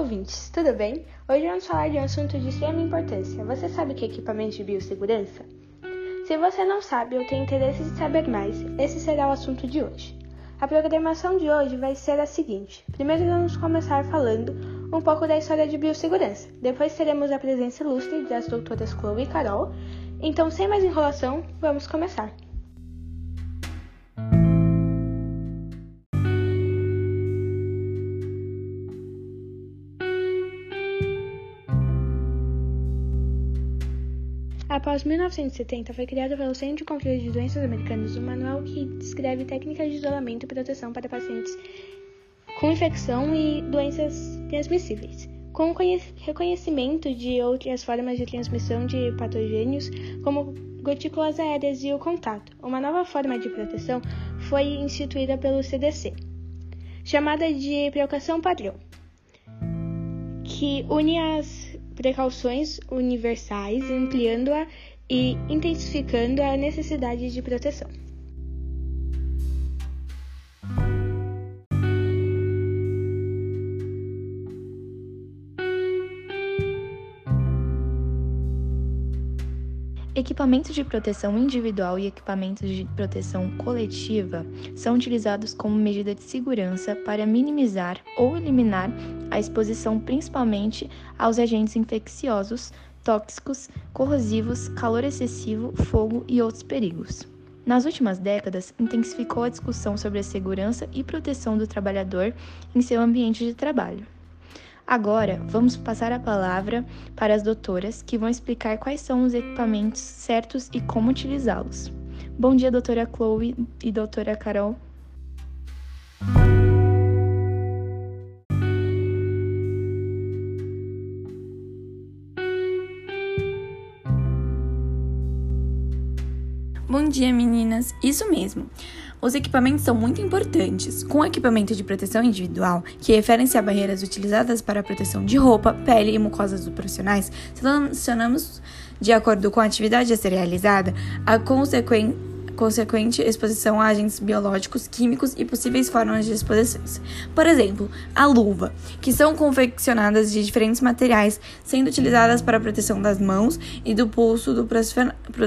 ouvintes, tudo bem? Hoje vamos falar de um assunto de extrema importância. Você sabe o que é equipamento de biossegurança? Se você não sabe ou tem interesse em saber mais, esse será o assunto de hoje. A programação de hoje vai ser a seguinte: primeiro vamos começar falando um pouco da história de biossegurança, depois teremos a presença ilustre das doutoras Chloe e Carol. Então, sem mais enrolação, vamos começar. Após 1970, foi criado pelo Centro de Controle de Doenças Americanos um manual que descreve técnicas de isolamento e proteção para pacientes com infecção e doenças transmissíveis, com o reconhecimento de outras formas de transmissão de patogênios, como gotículas aéreas e o contato. Uma nova forma de proteção foi instituída pelo CDC, chamada de precaução padrão, que une as precauções universais, ampliando-a e intensificando a necessidade de proteção. Equipamentos de proteção individual e equipamentos de proteção coletiva são utilizados como medida de segurança para minimizar ou eliminar a exposição principalmente aos agentes infecciosos, tóxicos, corrosivos, calor excessivo, fogo e outros perigos. Nas últimas décadas, intensificou a discussão sobre a segurança e proteção do trabalhador em seu ambiente de trabalho. Agora, vamos passar a palavra para as doutoras que vão explicar quais são os equipamentos certos e como utilizá-los. Bom dia, doutora Chloe e doutora Carol. Bom dia, meninas. Isso mesmo. Os equipamentos são muito importantes. Com equipamento de proteção individual, que referem-se a barreiras utilizadas para a proteção de roupa, pele e mucosas dos profissionais, selecionamos, de acordo com a atividade a ser realizada, a consequência consequente exposição a agentes biológicos, químicos e possíveis formas de exposições. Por exemplo, a luva, que são confeccionadas de diferentes materiais, sendo utilizadas para a proteção das mãos e do pulso do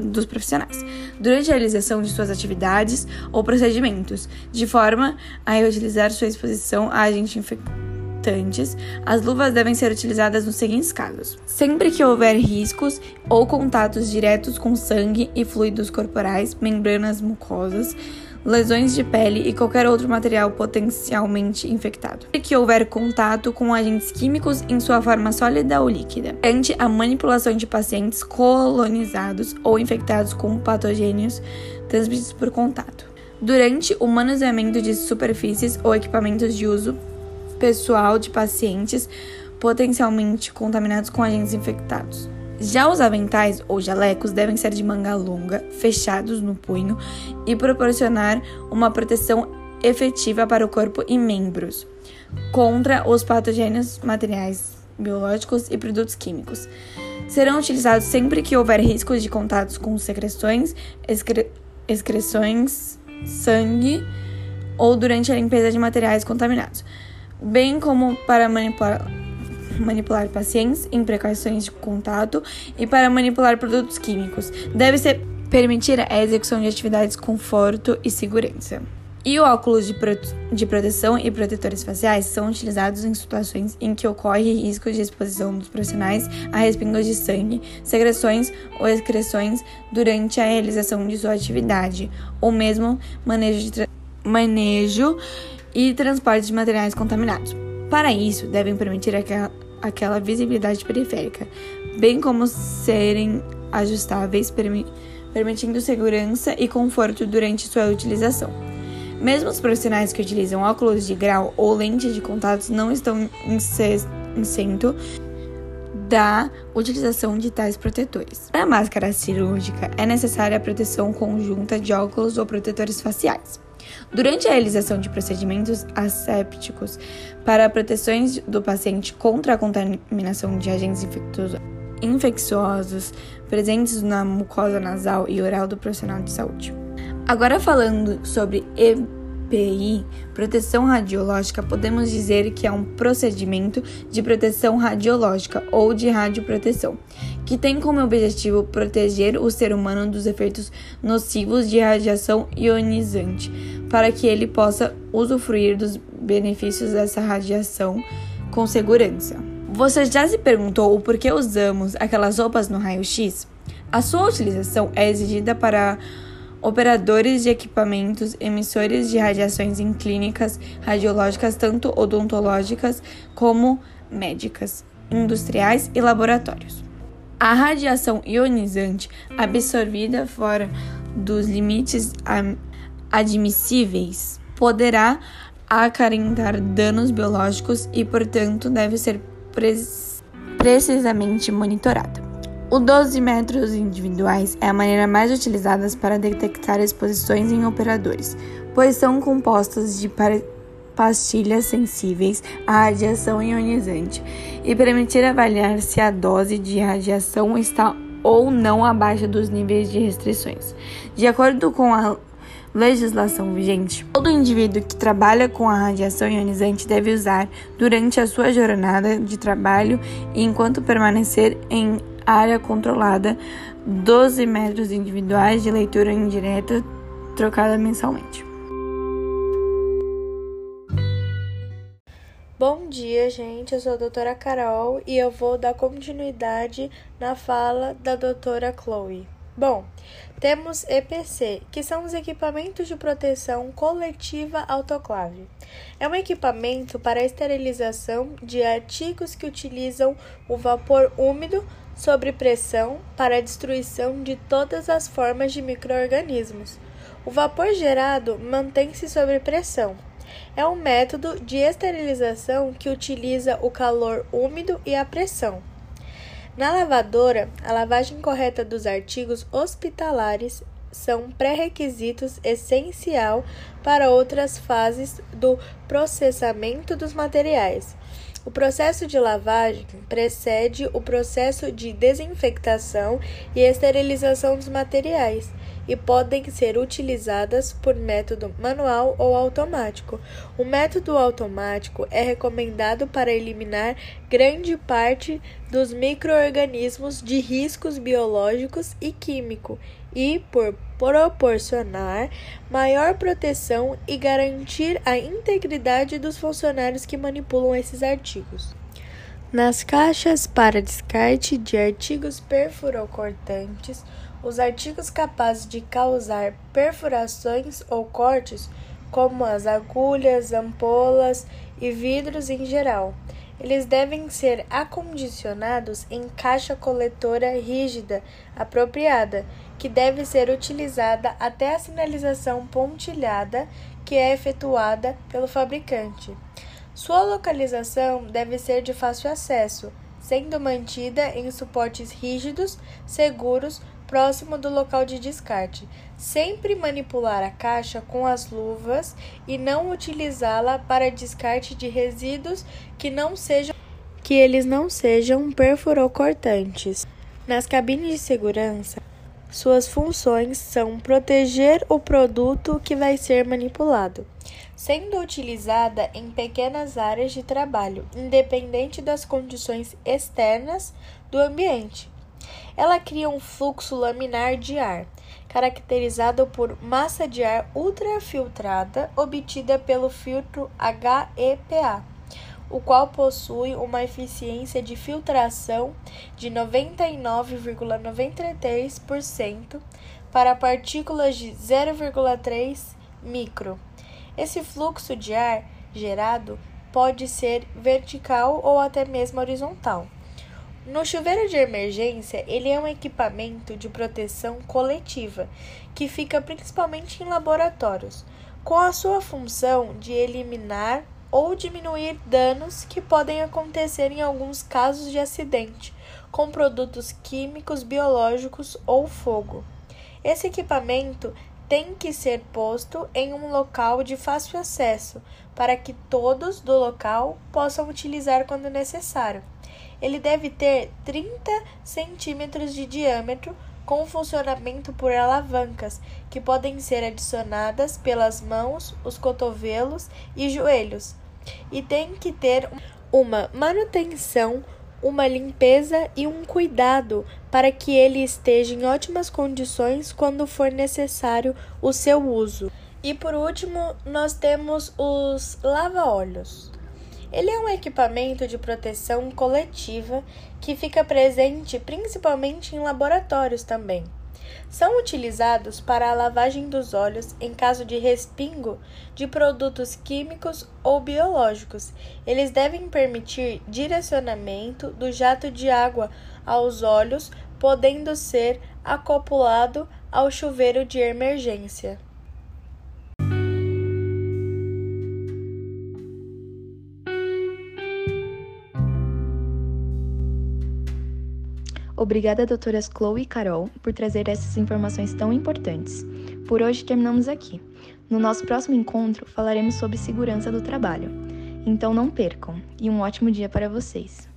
dos profissionais, durante a realização de suas atividades ou procedimentos, de forma a reutilizar sua exposição a agente infectado as luvas devem ser utilizadas nos seguintes casos: sempre que houver riscos ou contatos diretos com sangue e fluidos corporais, membranas mucosas, lesões de pele e qualquer outro material potencialmente infectado. Sempre que houver contato com agentes químicos em sua forma sólida ou líquida. Ante a manipulação de pacientes colonizados ou infectados com patogênios transmitidos por contato. Durante o manuseamento de superfícies ou equipamentos de uso pessoal de pacientes potencialmente contaminados com agentes infectados. Já os aventais ou jalecos devem ser de manga longa, fechados no punho e proporcionar uma proteção efetiva para o corpo e membros contra os patogênios materiais biológicos e produtos químicos. Serão utilizados sempre que houver risco de contatos com secreções, excre excreções, sangue ou durante a limpeza de materiais contaminados bem como para manipular, manipular pacientes em precauções de contato e para manipular produtos químicos. Deve ser permitir a execução de atividades com conforto e segurança. E óculos de, de proteção e protetores faciais são utilizados em situações em que ocorre risco de exposição dos profissionais a respingos de sangue, secreções ou excreções durante a realização de sua atividade, ou mesmo manejo, de manejo e transporte de materiais contaminados. Para isso, devem permitir aquela, visibilidade periférica, bem como serem ajustáveis, permi permitindo segurança e conforto durante sua utilização. Mesmo os profissionais que utilizam óculos de grau ou lentes de contato não estão isento da utilização de tais protetores. Para a máscara cirúrgica, é necessária a proteção conjunta de óculos ou protetores faciais. Durante a realização de procedimentos assépticos para proteções do paciente contra a contaminação de agentes infecciosos presentes na mucosa nasal e oral do profissional de saúde. Agora falando sobre PI, proteção radiológica, podemos dizer que é um procedimento de proteção radiológica ou de radioproteção, que tem como objetivo proteger o ser humano dos efeitos nocivos de radiação ionizante, para que ele possa usufruir dos benefícios dessa radiação com segurança. Você já se perguntou o porquê usamos aquelas roupas no raio-x? A sua utilização é exigida para operadores de equipamentos emissores de radiações em clínicas radiológicas, tanto odontológicas como médicas, industriais e laboratórios. A radiação ionizante absorvida fora dos limites admissíveis poderá acarentar danos biológicos e, portanto, deve ser precisamente monitorada. O 12 metros individuais é a maneira mais utilizada para detectar exposições em operadores, pois são compostas de pastilhas sensíveis à radiação ionizante e permitir avaliar se a dose de radiação está ou não abaixo dos níveis de restrições. De acordo com a legislação vigente, todo indivíduo que trabalha com a radiação ionizante deve usar durante a sua jornada de trabalho e enquanto permanecer em área controlada, 12 metros individuais de leitura indireta trocada mensalmente. Bom dia, gente. Eu sou a doutora Carol e eu vou dar continuidade na fala da doutora Chloe. Bom, temos EPC, que são os equipamentos de proteção coletiva autoclave. É um equipamento para esterilização de artigos que utilizam o vapor úmido sobre pressão para a destruição de todas as formas de microorganismos. O vapor gerado mantém-se sob pressão. É um método de esterilização que utiliza o calor úmido e a pressão. Na lavadora, a lavagem correta dos artigos hospitalares são pré-requisitos essencial para outras fases do processamento dos materiais. O processo de lavagem precede o processo de desinfectação e esterilização dos materiais e podem ser utilizadas por método manual ou automático. O método automático é recomendado para eliminar grande parte dos microorganismos de riscos biológicos e químicos e por proporcionar maior proteção e garantir a integridade dos funcionários que manipulam esses artigos. Nas caixas para descarte de artigos perfurocortantes, os artigos capazes de causar perfurações ou cortes, como as agulhas, ampolas e vidros em geral, eles devem ser acondicionados em caixa coletora rígida apropriada, que deve ser utilizada até a sinalização pontilhada que é efetuada pelo fabricante. Sua localização deve ser de fácil acesso, sendo mantida em suportes rígidos, seguros, próximo do local de descarte. Sempre manipular a caixa com as luvas e não utilizá-la para descarte de resíduos que não sejam que eles não sejam perfurocortantes. Nas cabines de segurança, suas funções são proteger o produto que vai ser manipulado, sendo utilizada em pequenas áreas de trabalho, independente das condições externas do ambiente. Ela cria um fluxo laminar de ar, caracterizado por massa de ar ultrafiltrada obtida pelo filtro HEPA, o qual possui uma eficiência de filtração de 99,93% para partículas de 0,3 micro. Esse fluxo de ar gerado pode ser vertical ou até mesmo horizontal. No chuveiro de emergência, ele é um equipamento de proteção coletiva que fica principalmente em laboratórios, com a sua função de eliminar ou diminuir danos que podem acontecer em alguns casos de acidente com produtos químicos, biológicos ou fogo. Esse equipamento tem que ser posto em um local de fácil acesso para que todos do local possam utilizar quando necessário. Ele deve ter 30 centímetros de diâmetro com funcionamento por alavancas, que podem ser adicionadas pelas mãos, os cotovelos e joelhos, e tem que ter uma manutenção, uma limpeza e um cuidado para que ele esteja em ótimas condições quando for necessário o seu uso. E por último, nós temos os lava-olhos. Ele é um equipamento de proteção coletiva que fica presente principalmente em laboratórios também. São utilizados para a lavagem dos olhos em caso de respingo de produtos químicos ou biológicos. Eles devem permitir direcionamento do jato de água aos olhos, podendo ser acoplado ao chuveiro de emergência. Obrigada, doutoras Chloe e Carol, por trazer essas informações tão importantes. Por hoje terminamos aqui. No nosso próximo encontro falaremos sobre segurança do trabalho. Então não percam e um ótimo dia para vocês.